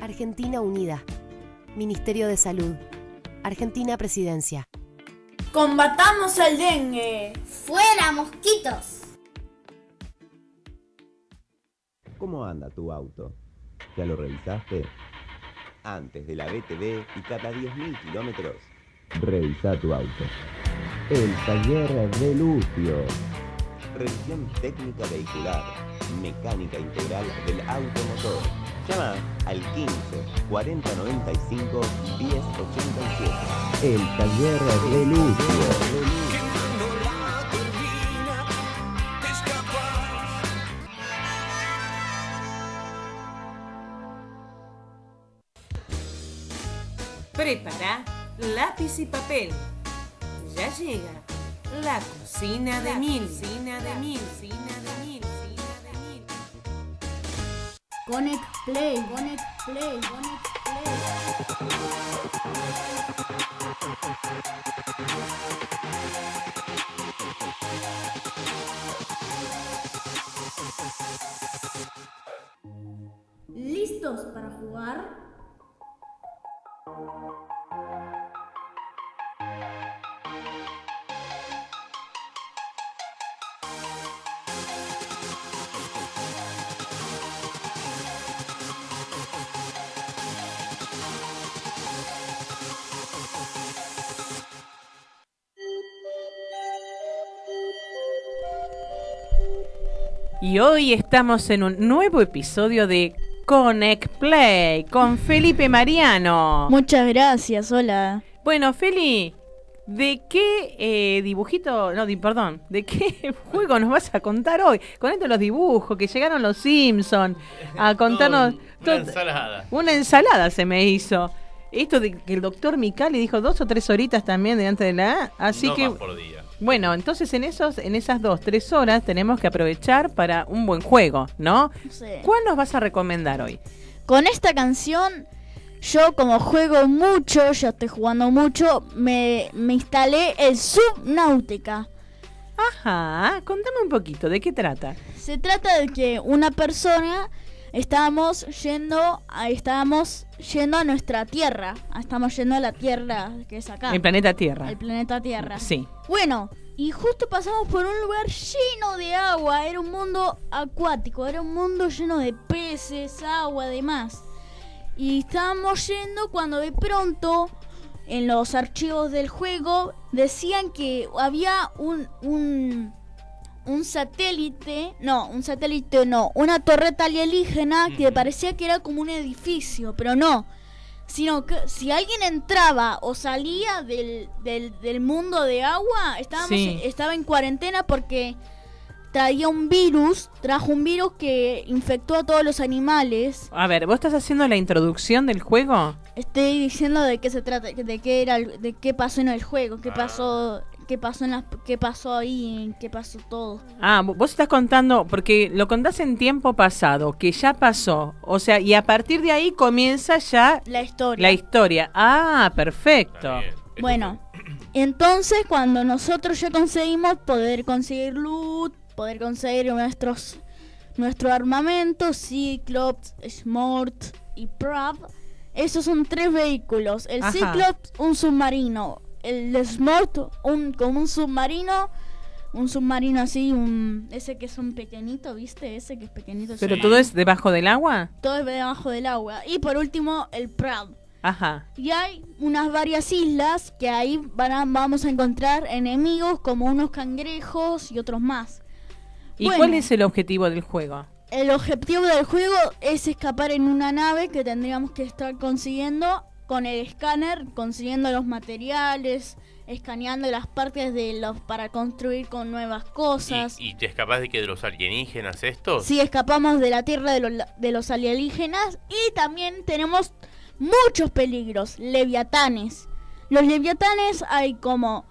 Argentina Unida. Ministerio de Salud. Argentina Presidencia. Combatamos el dengue. ¡Fuera, mosquitos! ¿Cómo anda tu auto? ¿Ya lo revisaste? Antes de la BTV y cada 10.000 kilómetros, revisa tu auto. El taller de Lucio. Revisión técnica vehicular, mecánica integral del automotor. Llama al 15 40 95 10 87. El taller de Lucio. Prepara lápiz y papel. Ya llega la cocina de mil. Cocina de mil. Cocina de mil. Connect Play, Connect Play, Connect Play. ¿Listos para jugar? Y hoy estamos en un nuevo episodio de Connect Play con Felipe Mariano. Muchas gracias, hola. Bueno, Feli, ¿de qué eh, dibujito, no, di- perdón, de qué juego nos vas a contar hoy? Con esto de los dibujos, que llegaron los Simpsons a contarnos... Una todo- ensalada. Una ensalada se me hizo. Esto de que el doctor Micali dijo dos o tres horitas también delante de la así no que... más por día. Bueno, entonces en esos, en esas dos, tres horas tenemos que aprovechar para un buen juego, ¿no? Sí. ¿Cuál nos vas a recomendar hoy? Con esta canción, yo como juego mucho, ya estoy jugando mucho, me, me instalé el Subnautica. Ajá, contame un poquito, ¿de qué trata? Se trata de que una persona estábamos yendo a, estábamos yendo a nuestra tierra. Ah, Estamos yendo a la tierra que es acá. El planeta Tierra. El planeta Tierra. Sí. Bueno, y justo pasamos por un lugar lleno de agua. Era un mundo acuático, era un mundo lleno de peces, agua, demás. Y estábamos yendo cuando de pronto en los archivos del juego decían que había un, un, un satélite, no, un satélite no, una torreta alienígena que parecía que era como un edificio, pero no. Sino que si alguien entraba o salía del, del, del mundo de agua, estábamos, Sí. estaba en cuarentena porque traía un virus, trajo un virus que infectó a todos los animales. A ver, ¿vos estás haciendo la introducción del juego? Estoy diciendo de qué se trata, de qué era, de qué pasó en el juego, qué pasó, qué pasó en las, qué pasó ahí, qué pasó todo. Ah, vo- vos estás contando, porque lo contás en tiempo pasado, que ya pasó. O sea, y a partir de ahí comienza ya La historia. la historia. Ah, perfecto. Bueno, entonces cuando nosotros ya conseguimos poder conseguir loot, poder conseguir nuestros nuestro armamento, Cyclops, Smart y Prab, esos son tres vehículos. El Ajá. Cyclops, un submarino. El Smart, un como un submarino. Un submarino así, un ese que es un pequeñito, ¿viste? Ese que es pequeñito. ¿Pero todo es debajo del agua? Todo es debajo del agua. Y por último, el Prab. Ajá. Y hay unas varias islas que ahí van a- vamos a encontrar enemigos como unos cangrejos y otros más. ¿Y Bueno. cuál es el objetivo del juego? El objetivo del juego es escapar en una nave que tendríamos que estar consiguiendo con el escáner, consiguiendo los materiales, escaneando las partes de los para construir con nuevas cosas. ¿Y, y te escapas de que de los alienígenas estos? Si escapamos de la tierra de, los- de los alienígenas y también tenemos muchos peligros, leviatanes. Los leviatanes hay como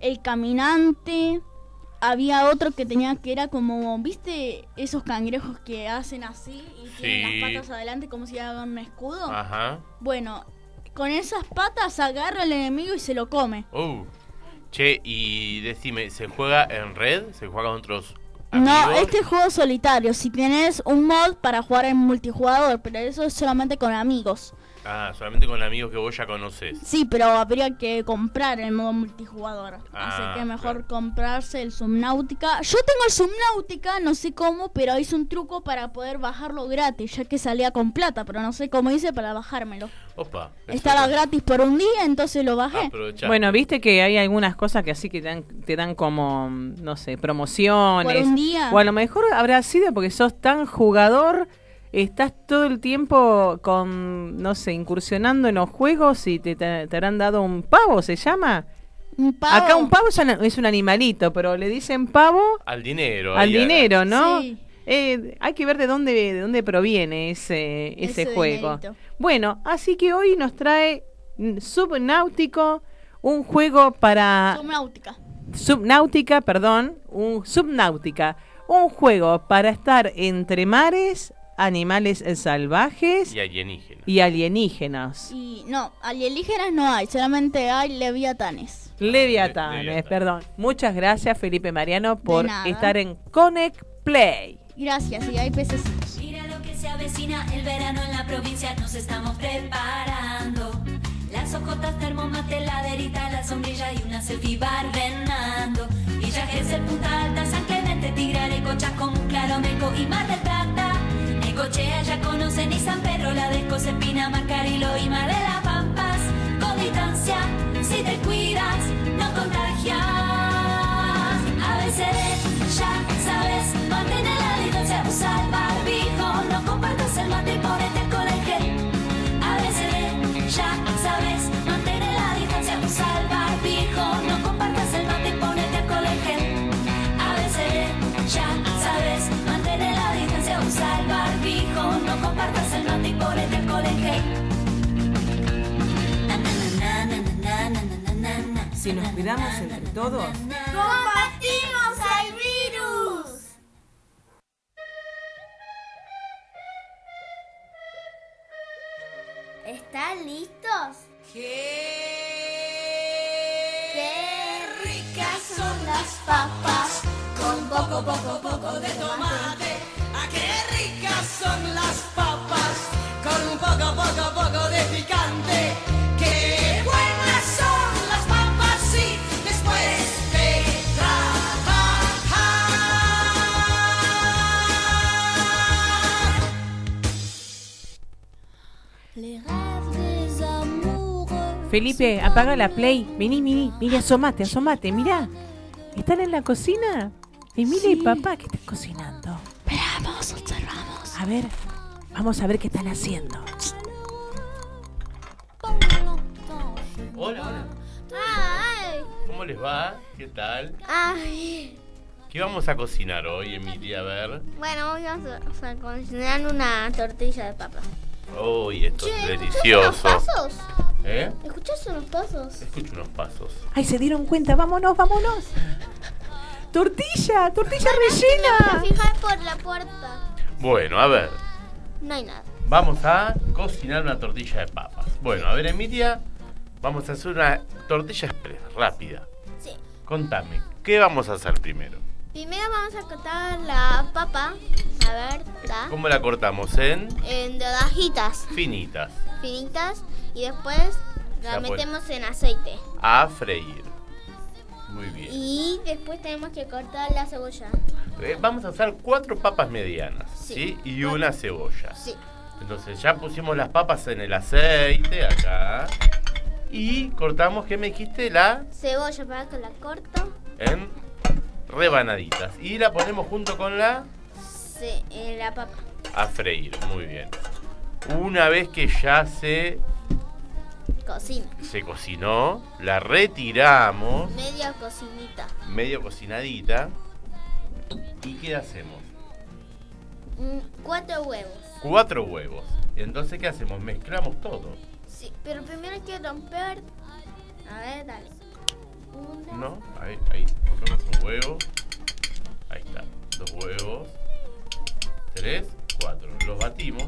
el caminante, había otro que tenía que era como, ¿viste esos cangrejos que hacen así y tienen Sí. las patas adelante como si hagan un escudo? Ajá. Bueno, con esas patas agarra al enemigo y se lo come. Uh. Che, y decime, ¿se juega en red? ¿Se juega con otros No, amigos? este juego es solitario. Si tienes un mod para jugar en multijugador, pero eso es solamente con amigos. Ah, solamente con amigos que vos ya conoces. Sí, pero habría que comprar el modo multijugador. Ah, Así que mejor comprarse el Subnautica. Yo tengo el Subnautica, no sé cómo, pero hice un truco para poder bajarlo gratis, ya que salía con plata, pero no sé cómo hice para bajármelo. Opa. Estaba es- gratis por un día, entonces lo bajé. Bueno, viste que hay algunas cosas que así que te dan, te dan como, no sé, promociones. Por un día. O a lo mejor habrá sido porque sos tan jugador, estás todo el tiempo con, no sé, incursionando en los juegos y te, te, te habrán dado un pavo, ¿se llama? Un pavo. Acá un pavo es un, es un animalito, pero le dicen pavo Al dinero. al dinero, ¿no? Sí. Eh, hay que ver de dónde, de dónde proviene ese, ese, Ese juego. dinerito. Bueno, así que hoy nos trae Subnáutico, un juego para... Subnautica. Subnáutica, perdón, un Subnáutica, un juego para estar entre mares, animales eh, salvajes Y alienígenas. y alienígenas. Y no, alienígenas no hay, solamente hay leviatanes. Leviatanes, perdón. Muchas gracias Felipe Mariano por estar en Connect Play. Gracias, y hay pececitos. Mira lo que se avecina, el verano en la provincia nos estamos preparando. Las ojotas, termomate, laderita, la sombrilla y una selfie barbenando. Villa Gesell, Punta Alta, San Clemente, Tigre, Chascomús, Claro, Meco y Mar del Plata. Necochea ya conocen y San Pedro, la de Espina, Marcarilo y Mar de las Pampas. Con distancia, si te cuidas, no contagias. ABCD, ya sabes, mantén la distancia, usa el barbijo, no compartas el mate y ponete alcohol en gel. ABCD, ya sabes, mantén la distancia, usa el barbijo, no compartas el mate y del colegio. Si nos cuidamos entre todos, combatimos al virus. ¿Están listos? ¡Qué, ¡Qué ricas son las papas! Con poco, poco, poco de tomate. ¡A qué ricas! Son las papas! Con un poco, poco, poco de picante. ¡Qué buenas son las papas! Sí, después de trabajar. Felipe, apaga la play. Vení, vení, mira, asomate, asomate, mira. ¿Están en la cocina? Emilia y papá, ¿qué están cocinando? A ver, vamos a ver qué están haciendo. Hola, hola. ¡Ay! ¿Cómo les va? ¿Qué tal? ¡Ay! ¿Qué vamos a cocinar hoy, Emilia? A ver. Bueno, hoy vamos a, a cocinar una tortilla de papa. Uy, esto es delicioso. ¿escuchás unos pasos? ¿Eh? ¿Escuchás unos pasos? Escucho unos pasos. Ay, se dieron cuenta, vámonos, vámonos. Tortilla, tortilla rellena. Fijar por la puerta. Bueno, a ver. No hay nada. Vamos a cocinar una tortilla de papas. Bueno, a ver, Emilia, vamos a hacer una tortilla express, rápida. Sí. Contame, ¿qué vamos a hacer primero? Primero vamos a cortar la papa. A ver, da. ¿Cómo la cortamos? En En rodajitas finitas. finitas. Y después la La metemos en aceite. A freír. Muy bien. Y después tenemos que cortar la cebolla. Eh, vamos a usar cuatro papas medianas, ¿sí? Sí. Y una cebolla. Sí. Entonces ya pusimos las papas en el aceite acá. Y cortamos, ¿qué me dijiste? La Cebolla para que la corto. en rebanaditas. Y la ponemos junto con la Sí, en la papa. a freír. Muy bien. Una vez que ya se, Cocina. se cocinó, la retiramos, Media cocinita. medio cocinadita. ¿Y qué hacemos? Mm, cuatro huevos. Cuatro huevos. Entonces, ¿qué hacemos? Mezclamos todo. Sí, pero primero hay que romper. A ver, dale. Una. ¿No? Ahí, ahí. Rompemos un huevo. Ahí está. Dos huevos. Tres, cuatro. Los batimos.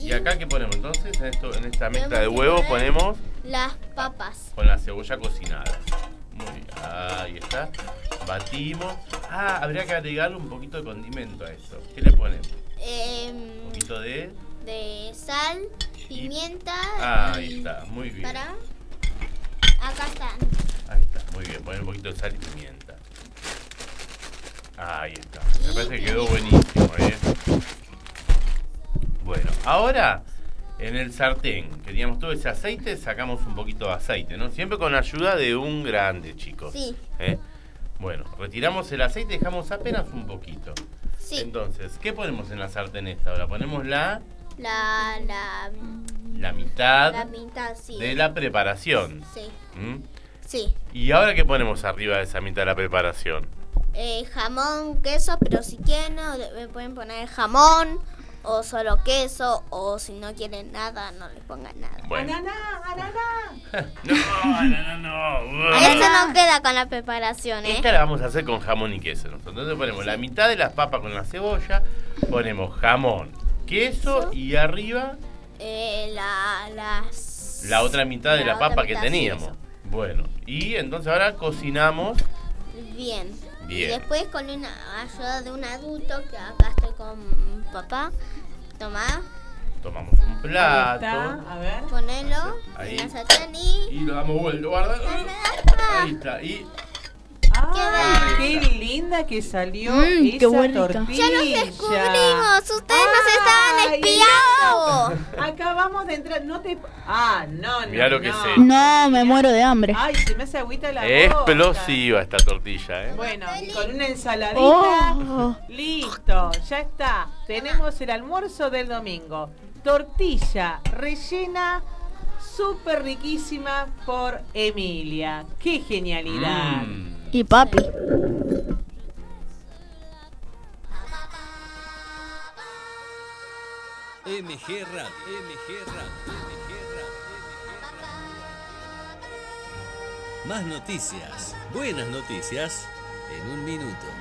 ¿Y acá qué ponemos entonces? En, esto, en esta mezcla de huevos ponemos Las papas. con la cebolla cocinada. Muy bien. Ahí está. Batimos. Ah, habría que agregarle un poquito de condimento a eso. ¿Qué le ponemos? Em, Un poquito de... de sal, pimienta. Ah, y- ahí está. Muy bien. Para. Acá están. Ahí está, muy bien. Poner un poquito de sal y pimienta. Ahí está. Me parece que quedó buenísimo, ¿eh? Bueno, ahora en el sartén que teníamos todo ese aceite, sacamos un poquito de aceite, ¿no? Siempre con ayuda de un grande, chicos. Sí. ¿eh? Bueno, retiramos el aceite y dejamos apenas un poquito. Sí. Entonces, ¿qué ponemos en la sartén esta ahora? Ponemos la, La, la, la mitad la mitad, sí. de la preparación. Sí. ¿Mm? Sí. ¿Y ahora qué ponemos arriba de esa mitad de la preparación? Eh, jamón, queso, pero si quieren, no, pueden poner jamón o solo queso, o si no quieren nada, no le pongan nada. Bueno. Ananá, ananá. No, no, no. Eso no queda con la preparación, ¿eh? Esta la vamos a hacer con jamón y queso. nosotros. Entonces ponemos la mitad de las papas con la cebolla, ponemos jamón, queso y arriba Eh, la, las... la otra mitad de la, papa que teníamos. Bueno, y entonces ahora cocinamos. Bien. Bien. Y después con una ayuda de un adulto, que acá estoy con papá, toma, Tomamos un Ahí plato. está, a ver. ponelo Ahí. en la sartén y... Y lo damos vuelta, guarda. Ahí está. Y Ay, qué linda que salió Mm, esa qué tortilla. ¡Ya nos descubrimos! ¡Ustedes nos estaban Ay, espiando! Acabamos de entrar, no te... Ah, no, no, Mirá lo que no. sé. No, me muero de hambre. Ay, se me hace agüita la boca. explosiva esta tortilla, ¿eh? Bueno, y con una ensaladita, Oh. listo, ya está. Tenemos el almuerzo del domingo. Tortilla rellena, súper riquísima por Emilia. ¡Qué genialidad! Mm. Y papi. MG MG. Más noticias, buenas noticias, en un minuto.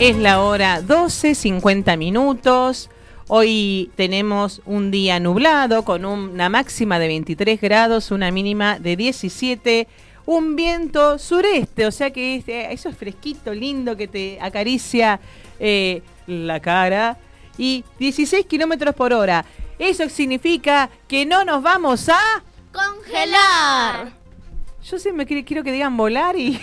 Es la hora 12, 50 minutos. Hoy tenemos un día nublado con una máxima de 23 grados, una mínima de 17, un viento sureste, o sea que eh, eso es fresquito, lindo, que te acaricia eh, la cara, y 16 kilómetros por hora. Eso significa que no nos vamos a... ¡Congelar! Yo siempre quiero, quiero que digan volar y...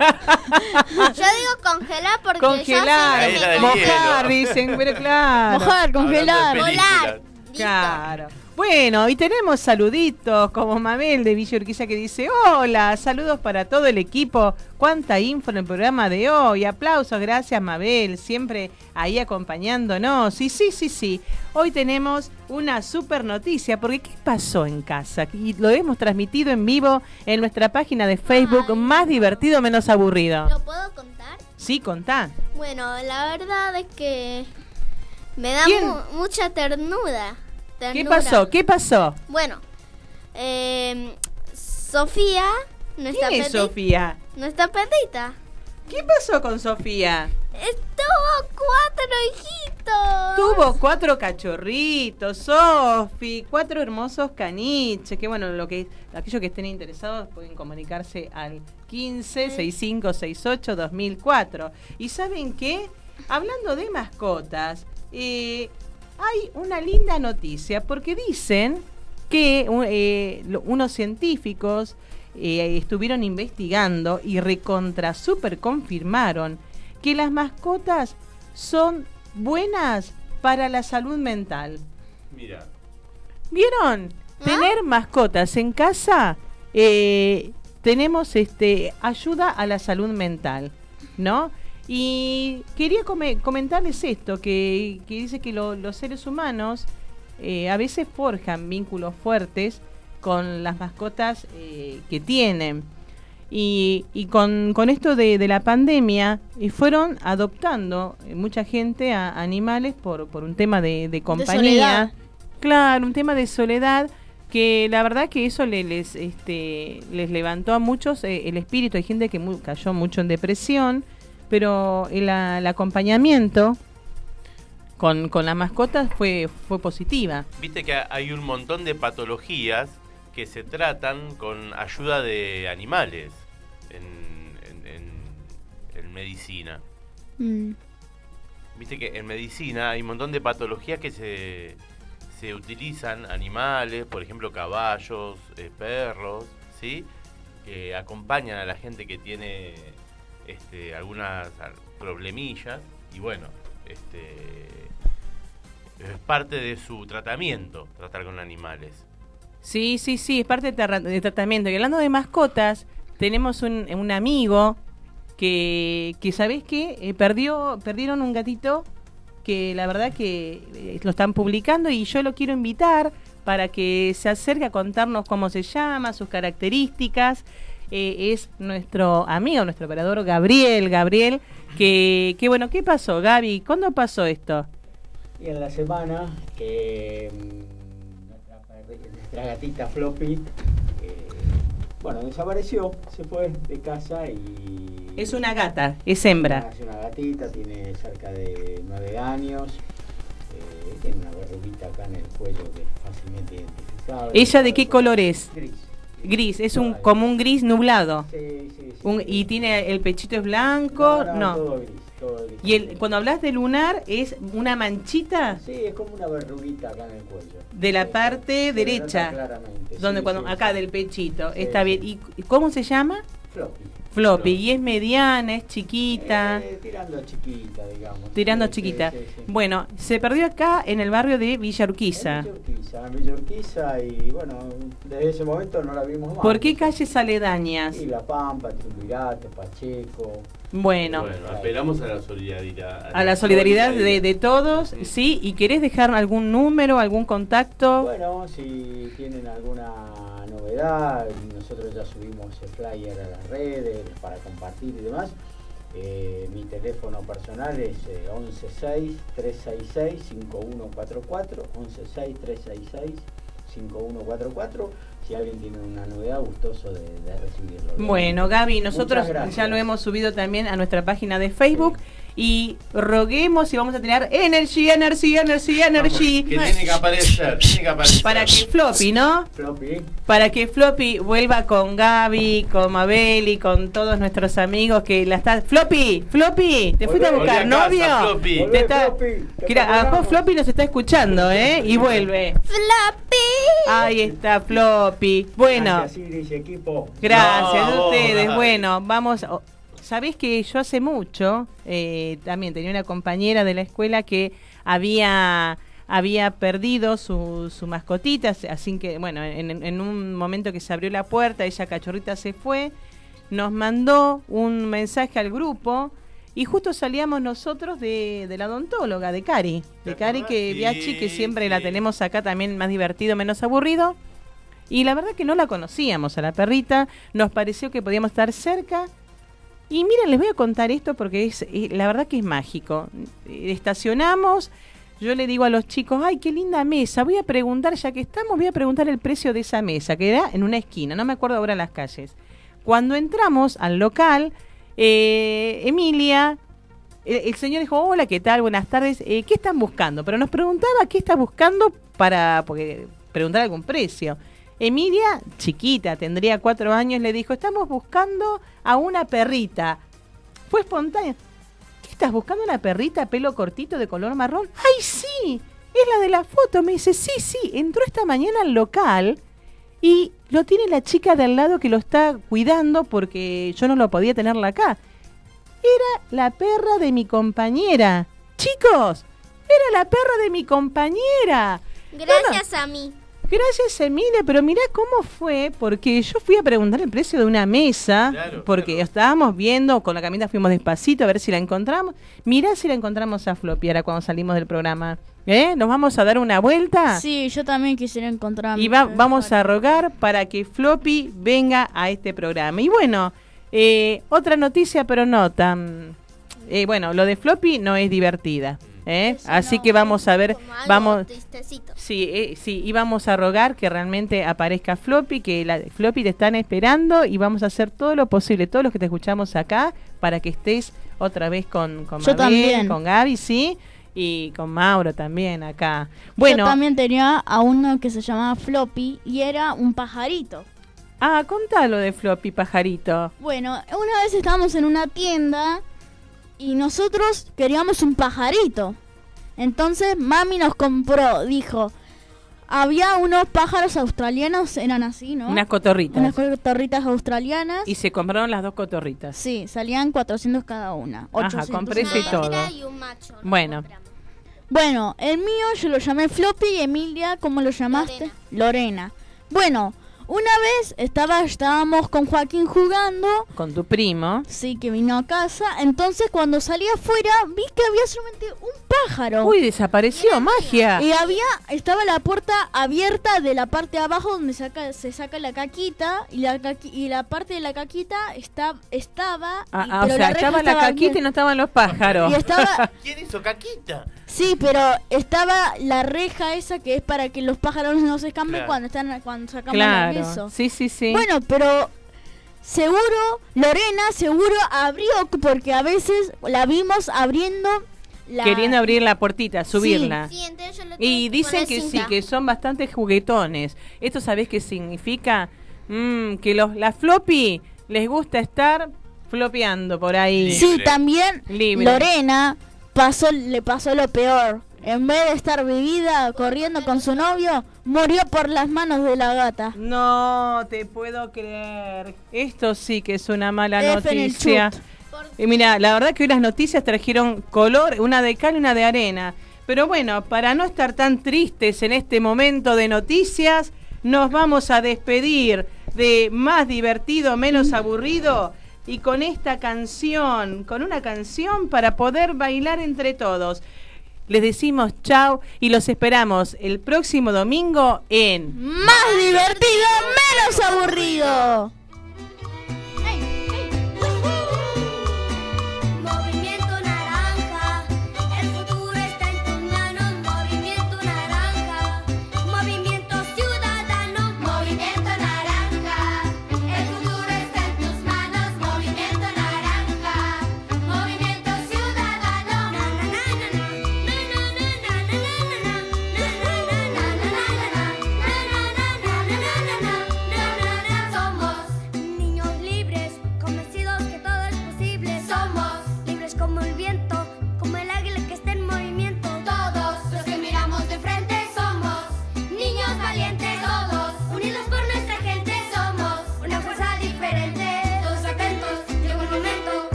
Yo digo congelar porque Congelar, yo mojar, dicen, pero claro. Mojar, congelar. Volar. Claro. Bueno, y tenemos saluditos como Mabel de Villa Urquiza que dice, hola, saludos para todo el equipo, cuánta info en el programa de hoy, aplausos, gracias Mabel, siempre ahí acompañándonos. Y sí, sí, sí, hoy tenemos una super noticia, porque ¿qué pasó en casa? Y lo hemos transmitido en vivo en nuestra página de Facebook, más divertido, menos aburrido. ¿Lo puedo contar? Sí, contá. Bueno, la verdad es que me da mucha ternura. ¿Qué pasó? ¿Qué pasó? Bueno, eh, Sofía, nuestra ¿Quién es Sofía? Nuestra perrita. ¿Qué pasó con Sofía? Tuvo cuatro hijitos. Tuvo cuatro cachorritos, Sofi, cuatro hermosos caniches. Que bueno, lo que aquellos que estén interesados pueden comunicarse al 15 65 68 2004. ¿Y saben qué? Hablando de mascotas, eh, hay una linda noticia porque dicen que eh, unos científicos eh, estuvieron investigando y recontra super confirmaron que las mascotas son buenas para la salud mental. Mira. ¿Vieron? Tener mascotas en casa eh, tenemos este ayuda a la salud mental, ¿no? Y quería come- comentarles esto, que, que dice que lo- los seres humanos eh, a veces forjan vínculos fuertes con las mascotas eh, que tienen. Y, y con, con esto de, de la pandemia, eh, fueron adoptando eh, mucha gente a animales por, por un tema de, de compañía. soledad. Claro, un tema de soledad que la verdad que eso le- les, este, les levantó a muchos eh, el espíritu. Hay gente que mu- cayó mucho en depresión, pero el, acompañamiento con, con las mascotas fue, fue positiva. Viste que hay un montón de patologías que se tratan con ayuda de animales en, en- en- en medicina. Viste que en medicina hay un montón de patologías que se, se utilizan animales, por ejemplo caballos, eh, perros, ¿sí? Que acompañan a la gente que tiene este, algunas al- problemillas y bueno, este, es parte de su tratamiento tratar con animales. Sí, sí, sí, es parte de tratamiento. Y hablando de mascotas, tenemos un, un amigo que, que ¿sabés qué? Eh, perdió, perdieron un gatito que la verdad que eh, lo están publicando y yo lo quiero invitar para que se acerque a contarnos cómo se llama, sus características. Eh, es nuestro amigo, nuestro operador Gabriel. Gabriel, que, que bueno, ¿qué pasó, Gaby? ¿Cuándo pasó esto? Y en la semana que mm, nuestra, gatita Floppy, eh, bueno, desapareció, se fue de casa y... Es una gata, es hembra. Es una gatita, tiene cerca de nueve años, eh, tiene una verruguita acá en el cuello que es fácilmente identificable. ¿Ella de qué color es? Gris. Gris, es un como un gris nublado. Sí, sí, sí. Un- y tiene el pechito es blanco, No, todo gris, todo gris. Y el, cuando hablas de lunar es una manchita Sí, es como una verruguita acá en el cuello. de la parte derecha, claramente, donde cuando acá del pechito, está bien. ¿Y y cómo se llama? Floppy. Floppy. Y es mediana, es chiquita. Eh, tirando a chiquita, digamos. Tirando Sí, chiquita. sí, sí, sí. Bueno, se perdió acá en el barrio de Villa Urquiza. Villa Urquiza, y bueno, desde ese momento no la vimos más. ¿Por qué calles aledañas? Y La Pampa, Triunvirato, Pacheco. Bueno, Bueno, apelamos a la solidaridad. a la solidaridad de, de todos, ¿sí? ¿Y querés dejar algún número, algún contacto? Bueno, si tienen alguna novedad, nosotros ya subimos el flyer a las redes para compartir y demás. Eh, mi teléfono personal es eh, 116-366-5144, 116-366-5144. Si alguien tiene una novedad, gustoso de, de recibirlo. Bueno, Gaby, nosotros ya lo hemos subido también a nuestra página de Facebook y roguemos y vamos a tener Energy, Energy, Energy, Energy. Que tiene que aparecer, tiene que aparecer. Para que Floppy, ¿no? Floppy. Para que Floppy vuelva con Gaby, con Mabel y con todos nuestros amigos que la está. Floppy, Floppy, te fuiste a buscar a casa, novio. Floppy. Te está- Floppy, te Mira, a vos esperamos. Floppy nos está escuchando, ¿eh? Y vuelve. ¡Floppy! Ahí está Floppy. Bueno. Gracias, Iris, equipo. Gracias a ustedes. Bueno, vamos. Sabés que yo hace mucho eh, también tenía una compañera de la escuela que había había perdido su, su mascotita, así que, bueno, en, en un momento que se abrió la puerta, ella cachorrita se fue, nos mandó un mensaje al grupo y justo salíamos nosotros de, de la odontóloga, de Cari, de Cari que Biachi, que siempre la tenemos acá también más divertido, menos aburrido. Y la verdad que no la conocíamos a la perrita, nos pareció que podíamos estar cerca. Y miren, les voy a contar esto porque es, eh, la verdad que es mágico. Eh, Estacionamos, yo le digo a los chicos, ay, qué linda mesa, voy a preguntar, ya que estamos, voy a preguntar el precio de esa mesa, que era en una esquina, no me acuerdo ahora las calles. Cuando entramos al local, eh, Emilia, el, el señor dijo, hola, ¿qué tal? Buenas tardes, eh, ¿qué están buscando? Pero nos preguntaba qué está buscando para porque, preguntar algún precio. Emilia, chiquita, tendría cuatro años, le dijo, estamos buscando a una perrita. Fue espontánea. ¿Qué estás buscando una perrita pelo cortito de color marrón? ¡Ay, sí! Es la de la foto. Me dice, sí, sí. Entró esta mañana al local y lo tiene la chica de al lado que lo está cuidando porque yo no lo podía tenerla acá. Era la perra de mi compañera. Chicos, era la perra de mi compañera. Gracias a mí. Gracias, Emilia, pero mirá cómo fue, porque yo fui a preguntar el precio de una mesa, porque estábamos viendo, con la camioneta fuimos despacito a ver si la encontramos. Mirá si la encontramos a Floppy ahora cuando salimos del programa. ¿Eh? ¿Nos vamos a dar una vuelta? Sí, yo también quisiera encontrar. Y va- vamos a rogar para que Floppy venga a este programa. Y bueno, eh, otra noticia, pero no tan... eh, bueno, lo de Floppy no es divertida. ¿Eh? Así que vamos a ver, vamos... Tristecito. Sí, eh, sí, y vamos a rogar que realmente aparezca Floppy, que la Floppy te están esperando y vamos a hacer todo lo posible, todos los que te escuchamos acá, para que estés otra vez con, con Yo Mabel, también. con Gaby, sí, y con Mauro también acá. Bueno, Yo también tenía a uno que se llamaba Floppy y era un pajarito. ah, contalo de Floppy, pajarito. Bueno, una vez estábamos en una tienda y nosotros queríamos un pajarito. Entonces mami nos compró, dijo, había unos pájaros australianos, eran así, ¿no? Unas cotorritas. Unas cotorritas australianas. Y se compraron las dos cotorritas. Sí, salían 400 cada una. Ajá, 800 con precio y cada una. todo. Y un macho. Bueno, Bueno, el mío yo lo llamé Floppy y Emilia, ¿cómo lo llamaste? Lorena. Bueno, una vez estaba, estábamos con Joaquín jugando, con tu primo. sí, que vino a casa, entonces cuando salí afuera vi que había solamente un pájaro. Uy, desapareció, magia. Y había, estaba la puerta abierta de la parte de abajo donde saca, se saca la caquita y la, caqui- y la parte de la caquita está, estaba... Ah, y- ah, o sea, reja estaba la caquita y no estaban los pájaros. Y estaba, ¿Quién hizo caquita? Sí, pero estaba la reja esa que es para que los pájaros no se escapen Claro. cuando están cuando sacamos Claro, queso. sí, sí, sí. Bueno, pero seguro Lorena seguro abrió porque a veces la vimos abriendo la Queriendo abrir la puertita, subirla. Sí, entonces yo le tuve Y dicen que sí, que son bastante juguetones. ¿Esto sabés qué significa? Mm, que los la floppy les gusta estar flopeando por ahí. Sí, también Libre. Lorena pasó le pasó lo peor. En vez de estar vivida corriendo con su novio, murió por las manos de la gata. No te puedo creer. Esto sí que es una mala F noticia. Y mira, la verdad que hoy las noticias trajeron color, una de cal y una de arena. Pero bueno, para no estar tan tristes en este momento de noticias, nos vamos a despedir de más divertido, menos aburrido. Y con esta canción, con una canción para poder bailar entre todos. Les decimos chao y los esperamos el próximo domingo en Más divertido, menos aburrido.